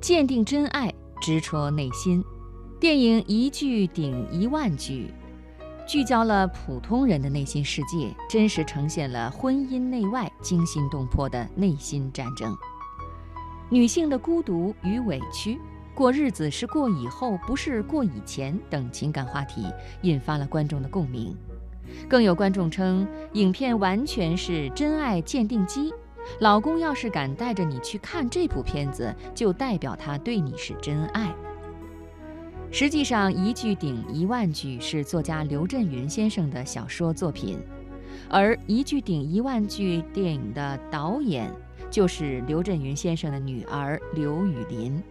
鉴定真爱，直戳内心。电影一句顶一万句，聚焦了普通人的内心世界，真实呈现了婚姻内外惊心动魄的内心战争。女性的孤独与委屈，过日子是过以后，不是过以前等情感话题，引发了观众的共鸣。更有观众称，影片完全是真爱鉴定机。老公要是敢带着你去看这部片子，就代表他对你是真爱。实际上，一句顶一万句是作家刘震云先生的小说作品，而一句顶一万句电影的导演就是刘震云先生的女儿刘雨霖。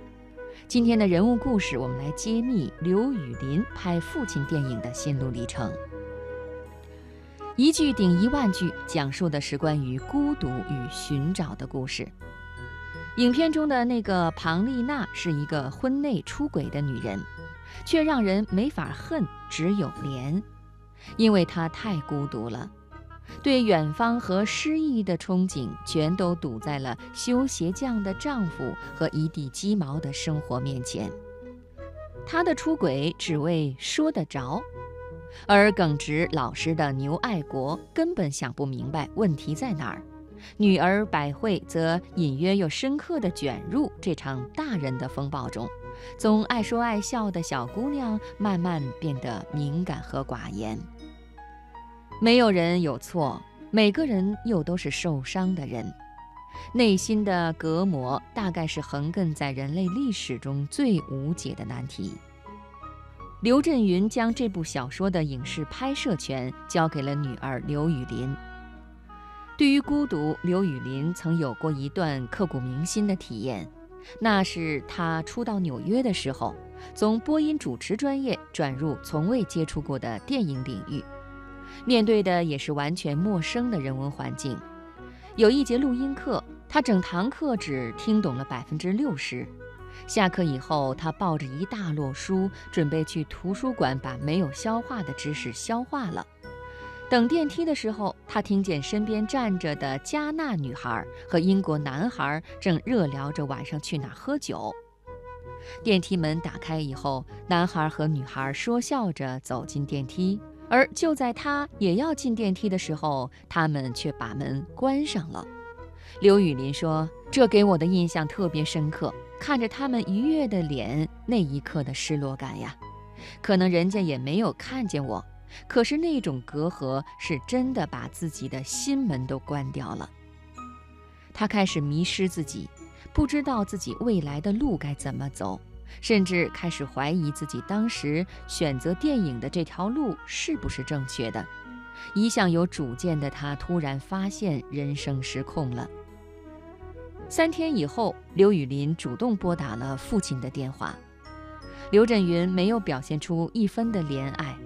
今天的人物故事，我们来揭秘刘雨霖拍父亲电影的心路历程。一句顶一万句，讲述的是关于孤独与寻找的故事。影片中的那个庞丽娜是一个婚内出轨的女人。却让人没法恨，只有怜，因为她太孤独了，对远方和诗意的憧憬全都堵在了修鞋匠的丈夫和一地鸡毛的生活面前。她的出轨只为说得着，而耿直老实的牛爱国根本想不明白问题在哪儿。女儿百惠则隐约又深刻地卷入这场大人的风暴中。从爱说爱笑的小姑娘，慢慢变得敏感和寡言。没有人有错，每个人又都是受伤的人。内心的隔膜，大概是横亘在人类历史中最无解的难题。刘震云将这部小说的影视拍摄权交给了女儿刘雨霖。对于孤独，刘雨霖曾有过一段刻骨铭心的体验。那是他初到纽约的时候，从播音主持专业转入从未接触过的电影领域，面对的也是完全陌生的人文环境。有一节录音课，他整堂课只听懂了百分之六十。下课以后，他抱着一大摞书，准备去图书馆把没有消化的知识消化了。等电梯的时候，他听见身边站着的加纳女孩和英国男孩正热聊着晚上去哪喝酒。电梯门打开以后，男孩和女孩说笑着走进电梯，而就在他也要进电梯的时候，他们却把门关上了。刘雨林说：“这给我的印象特别深刻，看着他们愉悦的脸，那一刻的失落感呀，可能人家也没有看见我。”可是那种隔阂是真的把自己的心门都关掉了。他开始迷失自己，不知道自己未来的路该怎么走，甚至开始怀疑自己当时选择电影的这条路是不是正确的。一向有主见的他突然发现人生失控了。三天以后，刘雨霖主动拨打了父亲的电话，刘震云没有表现出一分的怜爱。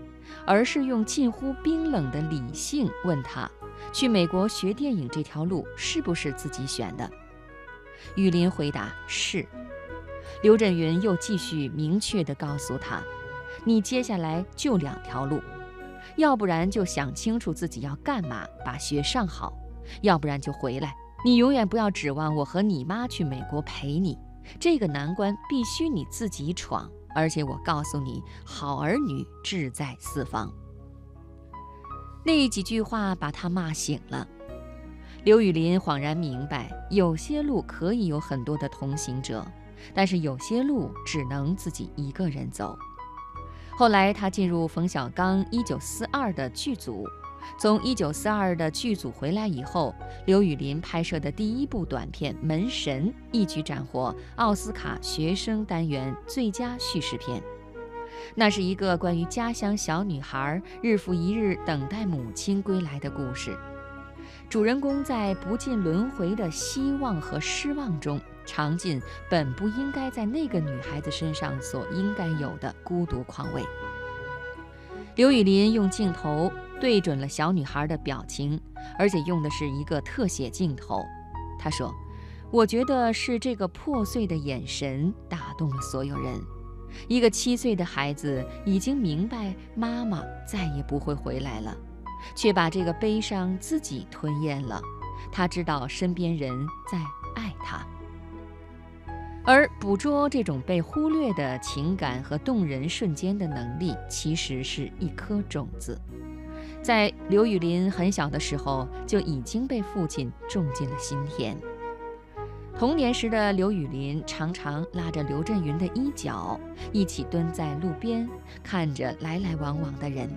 而是用近乎冰冷的理性问他：“去美国学电影这条路是不是自己选的？”雨林回答：“是。”刘震云又继续明确地告诉他：“你接下来就两条路，要不然就想清楚自己要干嘛，把学上好；要不然就回来。你永远不要指望我和你妈去美国陪你，这个难关必须你自己闯。”而且我告诉你，好儿女志在四方。那几句话把他骂醒了。刘雨林恍然明白，有些路可以有很多的同行者，但是有些路只能自己一个人走。后来他进入冯小刚《一九四二》的剧组。从一九四二的剧组回来以后，刘雨霖拍摄的第一部短片《门神》一举斩获奥斯卡学生单元最佳叙事片。那是一个关于家乡小女孩日复一日等待母亲归来的故事。主人公在不尽轮回的希望和失望中，尝尽本不应该在那个女孩子身上所应该有的孤独况味。刘雨霖用镜头。对准了小女孩的表情，而且用的是一个特写镜头。他说：“我觉得是这个破碎的眼神打动了所有人。一个七岁的孩子已经明白妈妈再也不会回来了，却把这个悲伤自己吞咽了。他知道身边人在爱他。”而捕捉这种被忽略的情感和动人瞬间的能力，其实是一颗种子，在刘宇林很小的时候就已经被父亲种进了心田。童年时的刘宇林常常拉着刘震云的衣角，一起蹲在路边，看着来来往往的人。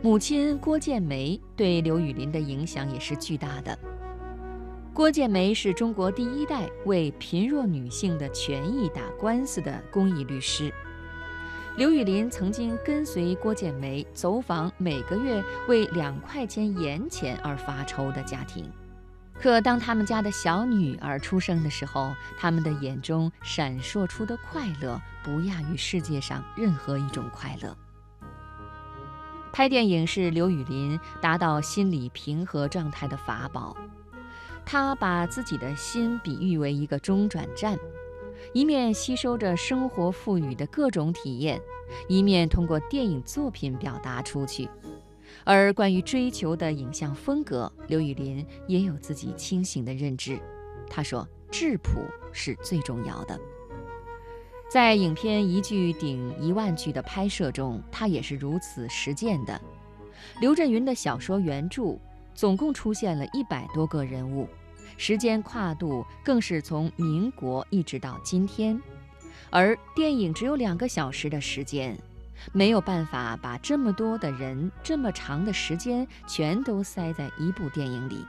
母亲郭建梅对刘宇林的影响也是巨大的。郭建梅是中国第一代为贫弱女性的权益打官司的公益律师。刘宇林曾经跟随郭建梅走访每个月为两块钱盐钱而发愁的家庭，可当他们家的小女儿出生的时候，他们的眼中闪烁出的快乐不亚于世界上任何一种快乐。拍电影是刘宇林达到心理平和状态的法宝。他把自己的心比喻为一个中转站，一面吸收着生活赋予的各种体验，一面通过电影作品表达出去。而关于追求的影像风格，刘宇林也有自己清醒的认知。他说：“质朴是最重要的。”在影片一句顶一万句的拍摄中，他也是如此实践的。刘震云的小说原著。总共出现了一百多个人物，时间跨度更是从民国一直到今天，而电影只有两个小时的时间，没有办法把这么多的人、这么长的时间全都塞在一部电影里。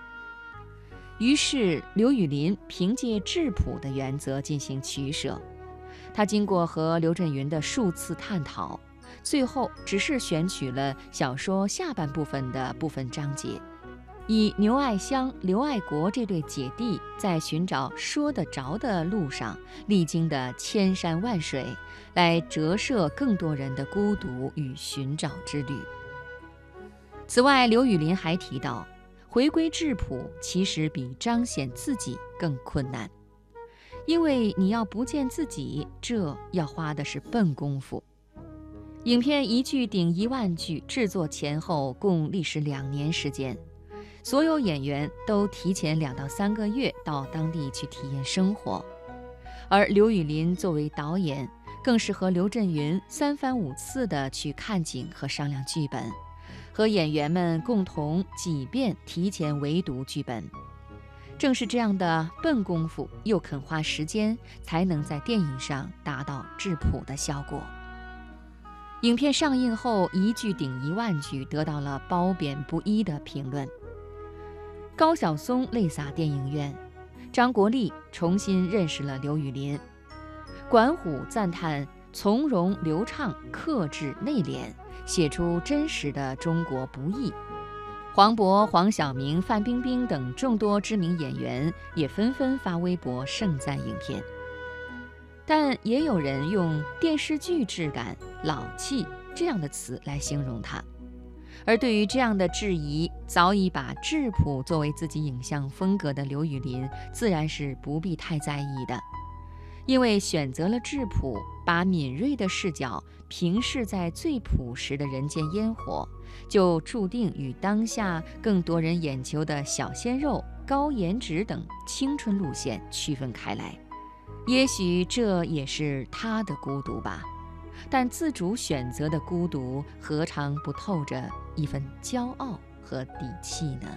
于是刘宇林凭借质朴的原则进行取舍，他经过和刘震云的数次探讨，最后只是选取了小说下半部分的部分章节。以牛爱香、刘爱国这对姐弟在寻找说得着的路上历经的千山万水，来折射更多人的孤独与寻找之旅。此外，刘宇林还提到，回归质朴其实比彰显自己更困难，因为你要不见自己，这要花的是笨功夫。影片一句顶一万句，制作前后共历时两年时间。所有演员都提前两到三个月到当地去体验生活，而刘宇林作为导演，更是和刘震云三番五次的去看景和商量剧本，和演员们共同几遍提前围读剧本。正是这样的笨功夫，又肯花时间，才能在电影上达到质朴的效果。影片上映后，一句顶一万句，得到了褒贬不一的评论。高晓松泪洒电影院，张国立重新认识了刘宇林，管虎赞叹从容流畅、克制内敛，写出真实的中国不易。黄渤、黄晓明、范冰冰等众多知名演员也纷纷发微博盛赞影片，但也有人用电视剧质感、老气这样的词来形容它。而对于这样的质疑，早已把质朴作为自己影像风格的刘宇林，自然是不必太在意的，因为选择了质朴，把敏锐的视角平视在最朴实的人间烟火，就注定与当下更多人眼球的小鲜肉、高颜值等青春路线区分开来。也许这也是他的孤独吧。但自主选择的孤独，何尝不透着一份骄傲和底气呢？